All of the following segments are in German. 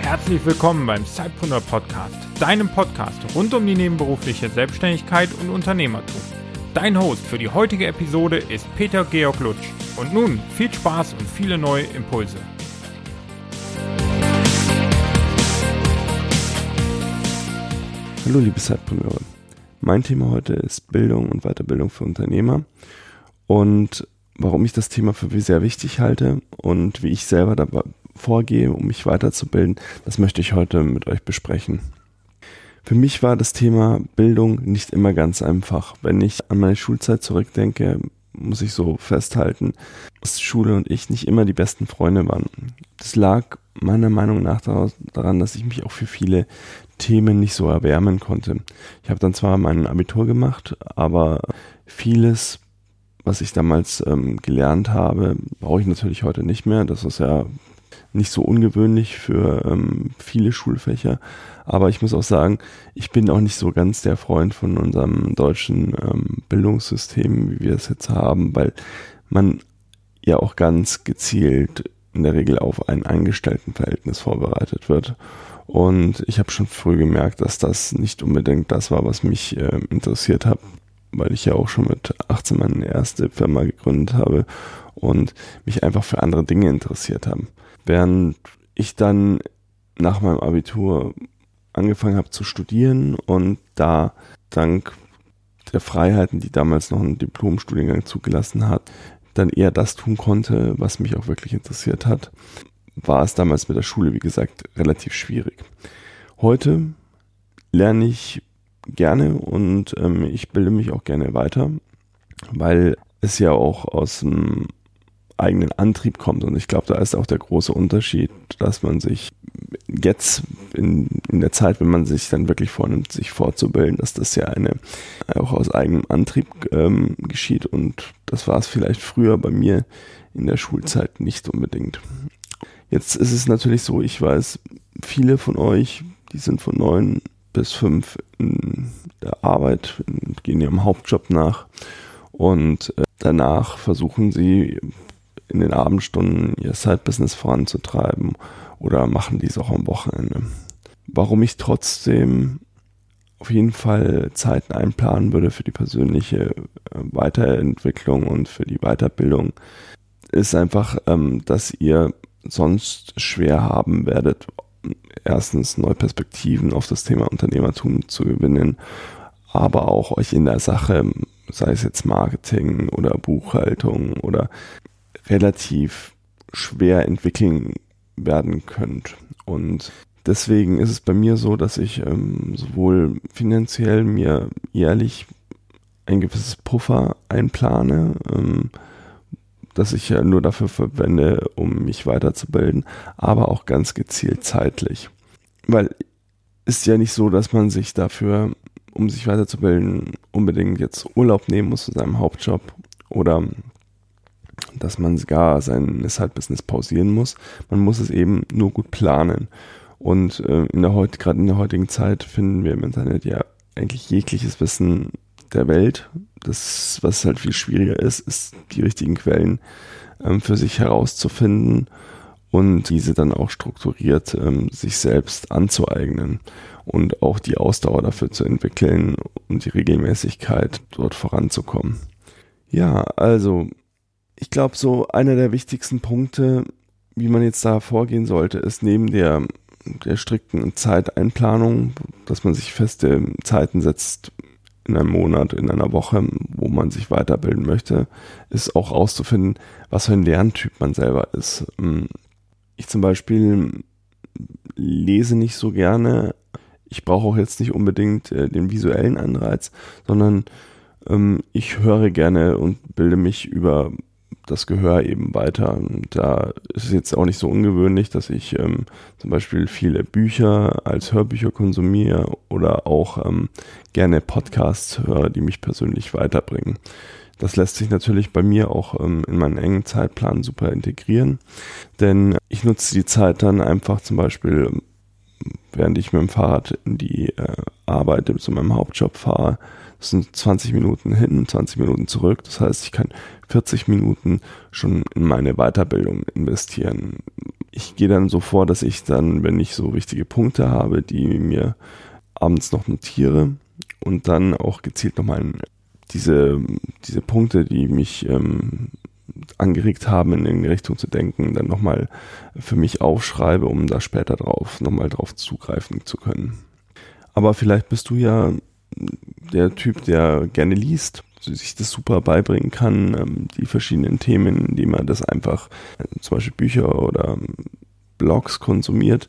Herzlich willkommen beim Zeitpreneur Podcast, deinem Podcast rund um die nebenberufliche Selbstständigkeit und Unternehmertum. Dein Host für die heutige Episode ist Peter Georg Lutsch. Und nun viel Spaß und viele neue Impulse. Hallo liebe Zeitpreneure. Mein Thema heute ist Bildung und Weiterbildung für Unternehmer und warum ich das Thema für sehr wichtig halte und wie ich selber dabei vorgehe, um mich weiterzubilden, das möchte ich heute mit euch besprechen. Für mich war das Thema Bildung nicht immer ganz einfach. Wenn ich an meine Schulzeit zurückdenke, muss ich so festhalten, dass Schule und ich nicht immer die besten Freunde waren. Das lag meiner Meinung nach daran, dass ich mich auch für viele Themen nicht so erwärmen konnte. Ich habe dann zwar mein Abitur gemacht, aber vieles, was ich damals ähm, gelernt habe, brauche ich natürlich heute nicht mehr. Das ist ja nicht so ungewöhnlich für ähm, viele Schulfächer. Aber ich muss auch sagen, ich bin auch nicht so ganz der Freund von unserem deutschen ähm, Bildungssystem, wie wir es jetzt haben, weil man ja auch ganz gezielt in der Regel auf ein Angestelltenverhältnis vorbereitet wird. Und ich habe schon früh gemerkt, dass das nicht unbedingt das war, was mich äh, interessiert hat, weil ich ja auch schon mit 18 meine erste Firma gegründet habe und mich einfach für andere Dinge interessiert habe. Während ich dann nach meinem Abitur angefangen habe zu studieren und da dank der Freiheiten, die damals noch ein Diplomstudiengang zugelassen hat, dann eher das tun konnte, was mich auch wirklich interessiert hat, war es damals mit der Schule, wie gesagt, relativ schwierig. Heute lerne ich gerne und ähm, ich bilde mich auch gerne weiter, weil es ja auch aus dem eigenen Antrieb kommt. Und ich glaube, da ist auch der große Unterschied, dass man sich jetzt in, in der Zeit, wenn man sich dann wirklich vornimmt, sich fortzubilden, dass das ja eine auch aus eigenem Antrieb ähm, geschieht. Und das war es vielleicht früher bei mir in der Schulzeit nicht unbedingt. Jetzt ist es natürlich so, ich weiß, viele von euch, die sind von neun bis fünf in der Arbeit, gehen ihrem Hauptjob nach und äh, danach versuchen sie in den Abendstunden ihr Side-Business voranzutreiben oder machen dies auch am Wochenende. Warum ich trotzdem auf jeden Fall Zeiten einplanen würde für die persönliche äh, Weiterentwicklung und für die Weiterbildung, ist einfach, ähm, dass ihr sonst schwer haben werdet, erstens neue Perspektiven auf das Thema Unternehmertum zu gewinnen, aber auch euch in der Sache, sei es jetzt Marketing oder Buchhaltung oder relativ schwer entwickeln werden könnt. Und deswegen ist es bei mir so, dass ich ähm, sowohl finanziell mir jährlich ein gewisses Puffer einplane, ähm, das ich ja nur dafür verwende, um mich weiterzubilden, aber auch ganz gezielt zeitlich. Weil ist ja nicht so, dass man sich dafür, um sich weiterzubilden, unbedingt jetzt Urlaub nehmen muss in seinem Hauptjob oder dass man gar sein Side-Business pausieren muss. Man muss es eben nur gut planen. Und äh, in der heute, gerade in der heutigen Zeit finden wir im Internet ja eigentlich jegliches Wissen der Welt. Das, was halt viel schwieriger ist, ist die richtigen Quellen ähm, für sich herauszufinden und diese dann auch strukturiert ähm, sich selbst anzueignen und auch die Ausdauer dafür zu entwickeln und die Regelmäßigkeit dort voranzukommen. Ja, also ich glaube, so einer der wichtigsten Punkte, wie man jetzt da vorgehen sollte, ist neben der, der strikten Zeiteinplanung, dass man sich feste Zeiten setzt in einem Monat, in einer Woche, wo man sich weiterbilden möchte, ist auch auszufinden, was für ein Lerntyp man selber ist. Ähm, ich zum Beispiel lese nicht so gerne. Ich brauche auch jetzt nicht unbedingt äh, den visuellen Anreiz, sondern ähm, ich höre gerne und bilde mich über das Gehör eben weiter. Und da ist es jetzt auch nicht so ungewöhnlich, dass ich ähm, zum Beispiel viele Bücher als Hörbücher konsumiere oder auch ähm, gerne Podcasts höre, die mich persönlich weiterbringen. Das lässt sich natürlich bei mir auch ähm, in meinen engen Zeitplan super integrieren, denn ich nutze die Zeit dann einfach zum Beispiel während ich mit dem Fahrrad in die äh, Arbeit zu meinem Hauptjob fahre. Das sind 20 Minuten hin, 20 Minuten zurück. Das heißt, ich kann 40 Minuten schon in meine Weiterbildung investieren. Ich gehe dann so vor, dass ich dann, wenn ich so wichtige Punkte habe, die mir abends noch notiere und dann auch gezielt nochmal diese, diese Punkte, die mich ähm, angeregt haben, in die Richtung zu denken, dann nochmal für mich aufschreibe, um da später drauf, nochmal drauf zugreifen zu können. Aber vielleicht bist du ja der Typ, der gerne liest, sich das super beibringen kann, ähm, die verschiedenen Themen, indem man das einfach, äh, zum Beispiel Bücher oder Blogs konsumiert.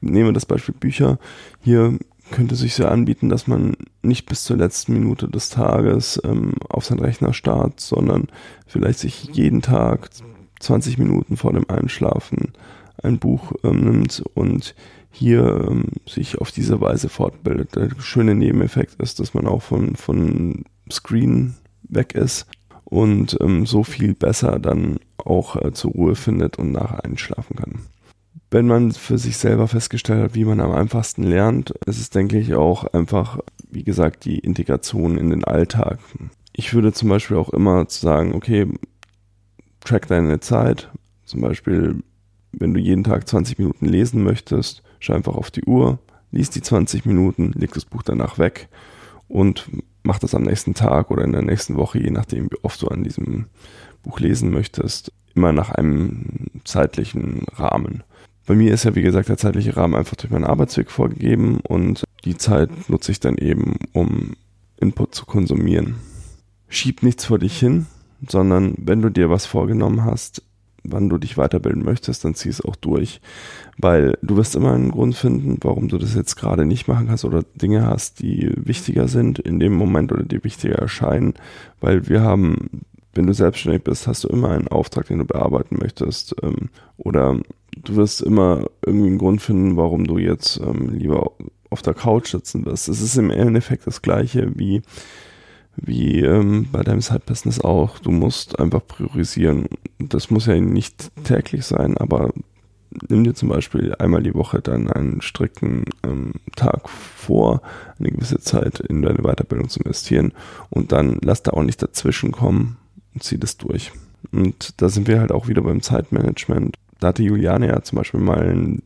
Nehmen wir das Beispiel Bücher. Hier könnte sich sehr anbieten, dass man nicht bis zur letzten Minute des Tages ähm, auf seinen Rechner starrt, sondern vielleicht sich jeden Tag 20 Minuten vor dem Einschlafen ein Buch ähm, nimmt und hier ähm, sich auf diese Weise fortbildet. Der schöne Nebeneffekt ist, dass man auch von, von Screen weg ist und ähm, so viel besser dann auch äh, zur Ruhe findet und nachher einschlafen kann wenn man für sich selber festgestellt hat, wie man am einfachsten lernt, ist es, denke ich, auch einfach, wie gesagt, die Integration in den Alltag. Ich würde zum Beispiel auch immer sagen, okay, track deine Zeit. Zum Beispiel, wenn du jeden Tag 20 Minuten lesen möchtest, schau einfach auf die Uhr, liest die 20 Minuten, leg das Buch danach weg und mach das am nächsten Tag oder in der nächsten Woche, je nachdem, wie oft du an diesem Buch lesen möchtest, immer nach einem zeitlichen Rahmen. Bei mir ist ja, wie gesagt, der zeitliche Rahmen einfach durch meinen Arbeitsweg vorgegeben und die Zeit nutze ich dann eben, um Input zu konsumieren. Schieb nichts vor dich hin, sondern wenn du dir was vorgenommen hast, wann du dich weiterbilden möchtest, dann zieh es auch durch. Weil du wirst immer einen Grund finden, warum du das jetzt gerade nicht machen kannst oder Dinge hast, die wichtiger sind in dem Moment oder die wichtiger erscheinen. Weil wir haben, wenn du selbstständig bist, hast du immer einen Auftrag, den du bearbeiten möchtest. Ähm, oder du wirst immer irgendwie einen Grund finden, warum du jetzt ähm, lieber auf der Couch sitzen wirst. Es ist im Endeffekt das gleiche wie, wie ähm, bei deinem Side-Business auch. Du musst einfach priorisieren. Das muss ja nicht täglich sein, aber nimm dir zum Beispiel einmal die Woche dann einen strikten ähm, Tag vor, eine gewisse Zeit in deine Weiterbildung zu investieren und dann lass da auch nicht dazwischen kommen und zieh das durch. Und da sind wir halt auch wieder beim Zeitmanagement da hatte Juliane ja zum Beispiel mal ein,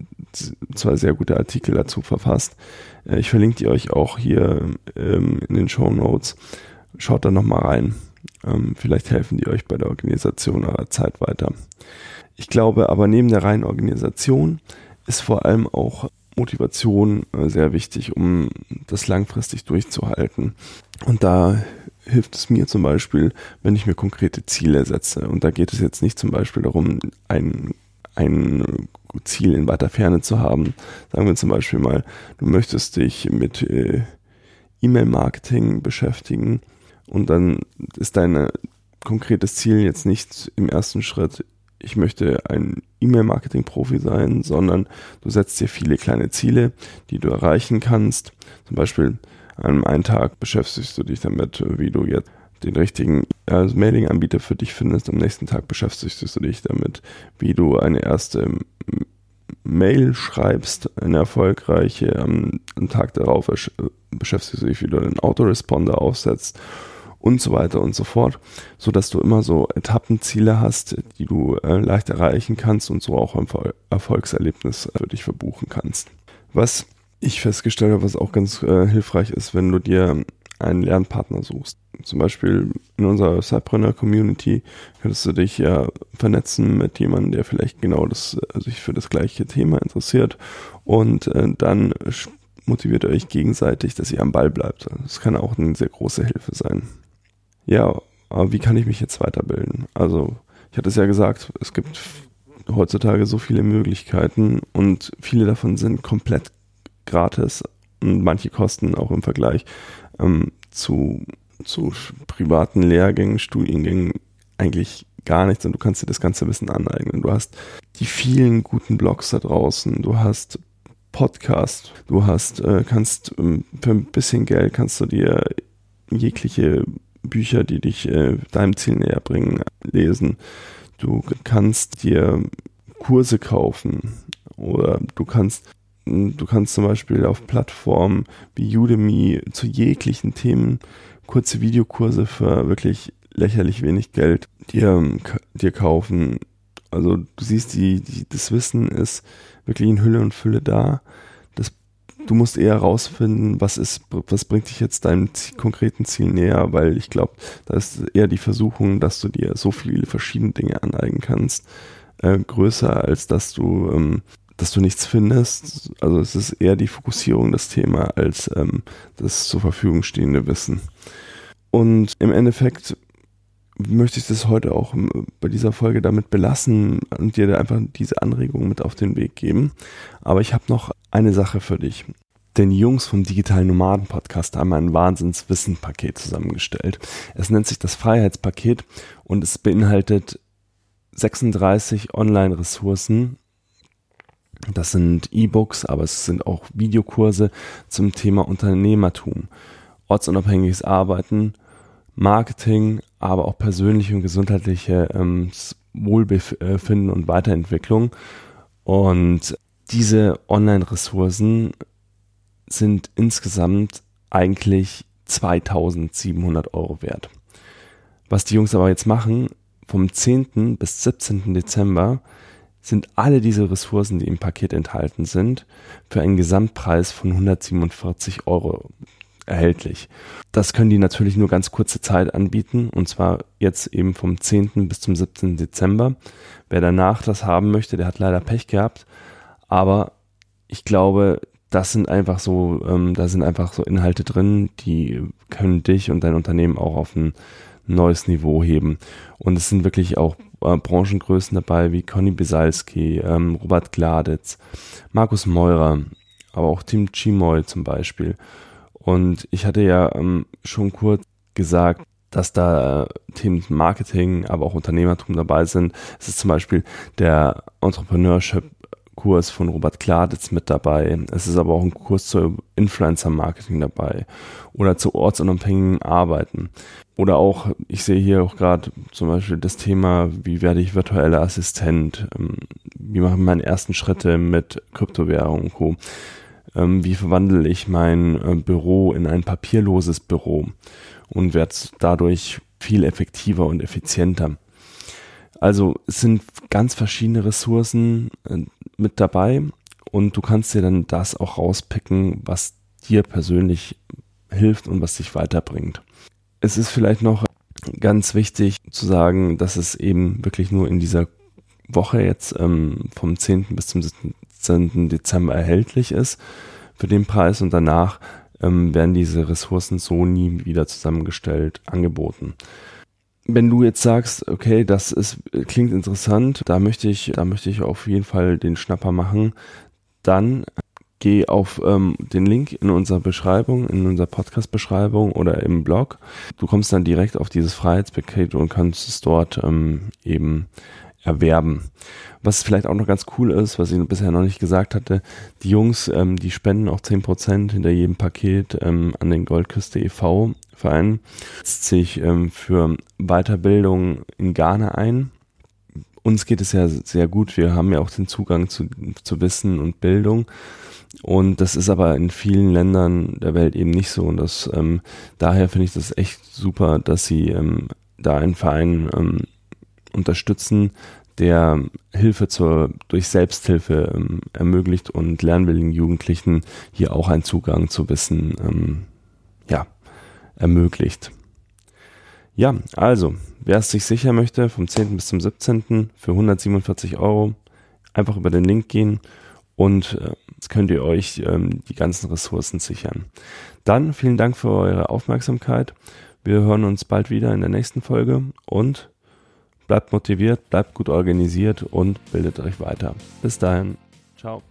zwei sehr gute Artikel dazu verfasst. Äh, ich verlinke die euch auch hier ähm, in den Show Notes. Schaut da nochmal rein. Ähm, vielleicht helfen die euch bei der Organisation eurer Zeit weiter. Ich glaube aber neben der reinen Organisation ist vor allem auch Motivation äh, sehr wichtig, um das langfristig durchzuhalten. Und da hilft es mir zum Beispiel, wenn ich mir konkrete Ziele setze. Und da geht es jetzt nicht zum Beispiel darum, ein ein Ziel in weiter Ferne zu haben. Sagen wir zum Beispiel mal, du möchtest dich mit äh, E-Mail-Marketing beschäftigen und dann ist dein konkretes Ziel jetzt nicht im ersten Schritt, ich möchte ein E-Mail-Marketing-Profi sein, sondern du setzt dir viele kleine Ziele, die du erreichen kannst. Zum Beispiel an einem Tag beschäftigst du dich damit, wie du jetzt den richtigen also Mailing-Anbieter für dich findest. Am nächsten Tag beschäftigst du dich damit, wie du eine erste Mail schreibst, eine erfolgreiche. Am Tag darauf beschäftigst du dich, wie du einen Autoresponder aufsetzt und so weiter und so fort, so dass du immer so Etappenziele hast, die du äh, leicht erreichen kannst und so auch ein Erfolgserlebnis für dich verbuchen kannst. Was ich festgestellt habe, was auch ganz äh, hilfreich ist, wenn du dir einen Lernpartner suchst. Zum Beispiel in unserer Cypreneur-Community könntest du dich ja vernetzen mit jemandem, der vielleicht genau das, äh, sich für das gleiche Thema interessiert und äh, dann motiviert euch gegenseitig, dass ihr am Ball bleibt. Das kann auch eine sehr große Hilfe sein. Ja, aber wie kann ich mich jetzt weiterbilden? Also, ich hatte es ja gesagt, es gibt heutzutage so viele Möglichkeiten und viele davon sind komplett gratis und manche kosten auch im Vergleich ähm, zu, zu privaten Lehrgängen, Studiengängen eigentlich gar nichts und du kannst dir das ganze Wissen aneignen. Du hast die vielen guten Blogs da draußen, du hast Podcast, du hast, äh, kannst ähm, für ein bisschen Geld kannst du dir jegliche Bücher, die dich äh, deinem Ziel näher bringen, lesen. Du kannst dir Kurse kaufen oder du kannst Du kannst zum Beispiel auf Plattformen wie Udemy zu jeglichen Themen kurze Videokurse für wirklich lächerlich wenig Geld dir, dir kaufen. Also du siehst, die, die, das Wissen ist wirklich in Hülle und Fülle da. Du musst eher rausfinden, was ist, was bringt dich jetzt deinem konkreten Ziel näher, weil ich glaube, da ist eher die Versuchung, dass du dir so viele verschiedene Dinge aneignen kannst, äh, größer als dass du ähm, dass du nichts findest. Also es ist eher die Fokussierung das Thema als ähm, das zur Verfügung stehende Wissen. Und im Endeffekt möchte ich das heute auch ähm, bei dieser Folge damit belassen und dir einfach diese Anregung mit auf den Weg geben. Aber ich habe noch eine Sache für dich. Denn Jungs vom Digitalen Nomaden Podcast haben ein Wahnsinnswissen-Paket zusammengestellt. Es nennt sich das Freiheitspaket und es beinhaltet 36 Online-Ressourcen das sind E-Books, aber es sind auch Videokurse zum Thema Unternehmertum, ortsunabhängiges Arbeiten, Marketing, aber auch persönliche und gesundheitliche ähm, Wohlbefinden und Weiterentwicklung. Und diese Online-Ressourcen sind insgesamt eigentlich 2700 Euro wert. Was die Jungs aber jetzt machen, vom 10. bis 17. Dezember sind alle diese Ressourcen, die im Paket enthalten sind, für einen Gesamtpreis von 147 Euro erhältlich. Das können die natürlich nur ganz kurze Zeit anbieten und zwar jetzt eben vom 10. bis zum 17. Dezember. Wer danach das haben möchte, der hat leider Pech gehabt, aber ich glaube, das sind einfach so, ähm, da sind einfach so Inhalte drin, die können dich und dein Unternehmen auch auf ein neues Niveau heben. Und es sind wirklich auch äh, Branchengrößen dabei wie Conny Bisalski, ähm, Robert Gladitz, Markus Meurer, aber auch Tim Chimoy zum Beispiel. Und ich hatte ja ähm, schon kurz gesagt, dass da äh, Themen Marketing, aber auch Unternehmertum dabei sind. Es ist zum Beispiel der Entrepreneurship Kurs von Robert Kladitz mit dabei. Es ist aber auch ein Kurs zu Influencer Marketing dabei oder zu ortsunabhängigen Arbeiten. Oder auch, ich sehe hier auch gerade zum Beispiel das Thema, wie werde ich virtueller Assistent? Ähm, wie mache ich meine ersten Schritte mit Kryptowährung und Co. Ähm, wie verwandle ich mein äh, Büro in ein papierloses Büro und werde dadurch viel effektiver und effizienter. Also es sind ganz verschiedene Ressourcen äh, mit dabei und du kannst dir dann das auch rauspicken, was dir persönlich hilft und was dich weiterbringt. Es ist vielleicht noch ganz wichtig zu sagen, dass es eben wirklich nur in dieser Woche jetzt ähm, vom 10. bis zum 17. Dezember erhältlich ist für den Preis und danach ähm, werden diese Ressourcen so nie wieder zusammengestellt angeboten wenn du jetzt sagst, okay, das ist, klingt interessant, da möchte ich, da möchte ich auf jeden Fall den Schnapper machen, dann geh auf ähm, den Link in unserer Beschreibung, in unserer Podcast-Beschreibung oder im Blog. Du kommst dann direkt auf dieses Freiheitspaket und kannst es dort ähm, eben erwerben. Was vielleicht auch noch ganz cool ist, was ich bisher noch nicht gesagt hatte, die Jungs, ähm, die spenden auch 10% hinter jedem Paket ähm, an den Goldküste e.V. Verein, setzt sich ähm, für Weiterbildung in Ghana ein. Uns geht es ja sehr gut, wir haben ja auch den Zugang zu, zu Wissen und Bildung. Und das ist aber in vielen Ländern der Welt eben nicht so. Und das, ähm, daher finde ich das echt super, dass sie ähm, da einen Verein ähm, unterstützen, der Hilfe zur, durch Selbsthilfe ähm, ermöglicht und lernwilligen Jugendlichen hier auch einen Zugang zu Wissen ähm, ja, ermöglicht. Ja, also, wer es sich sicher möchte, vom 10. bis zum 17. für 147 Euro, einfach über den Link gehen und äh, könnt ihr euch ähm, die ganzen Ressourcen sichern. Dann vielen Dank für eure Aufmerksamkeit. Wir hören uns bald wieder in der nächsten Folge und Bleibt motiviert, bleibt gut organisiert und bildet euch weiter. Bis dahin. Ciao.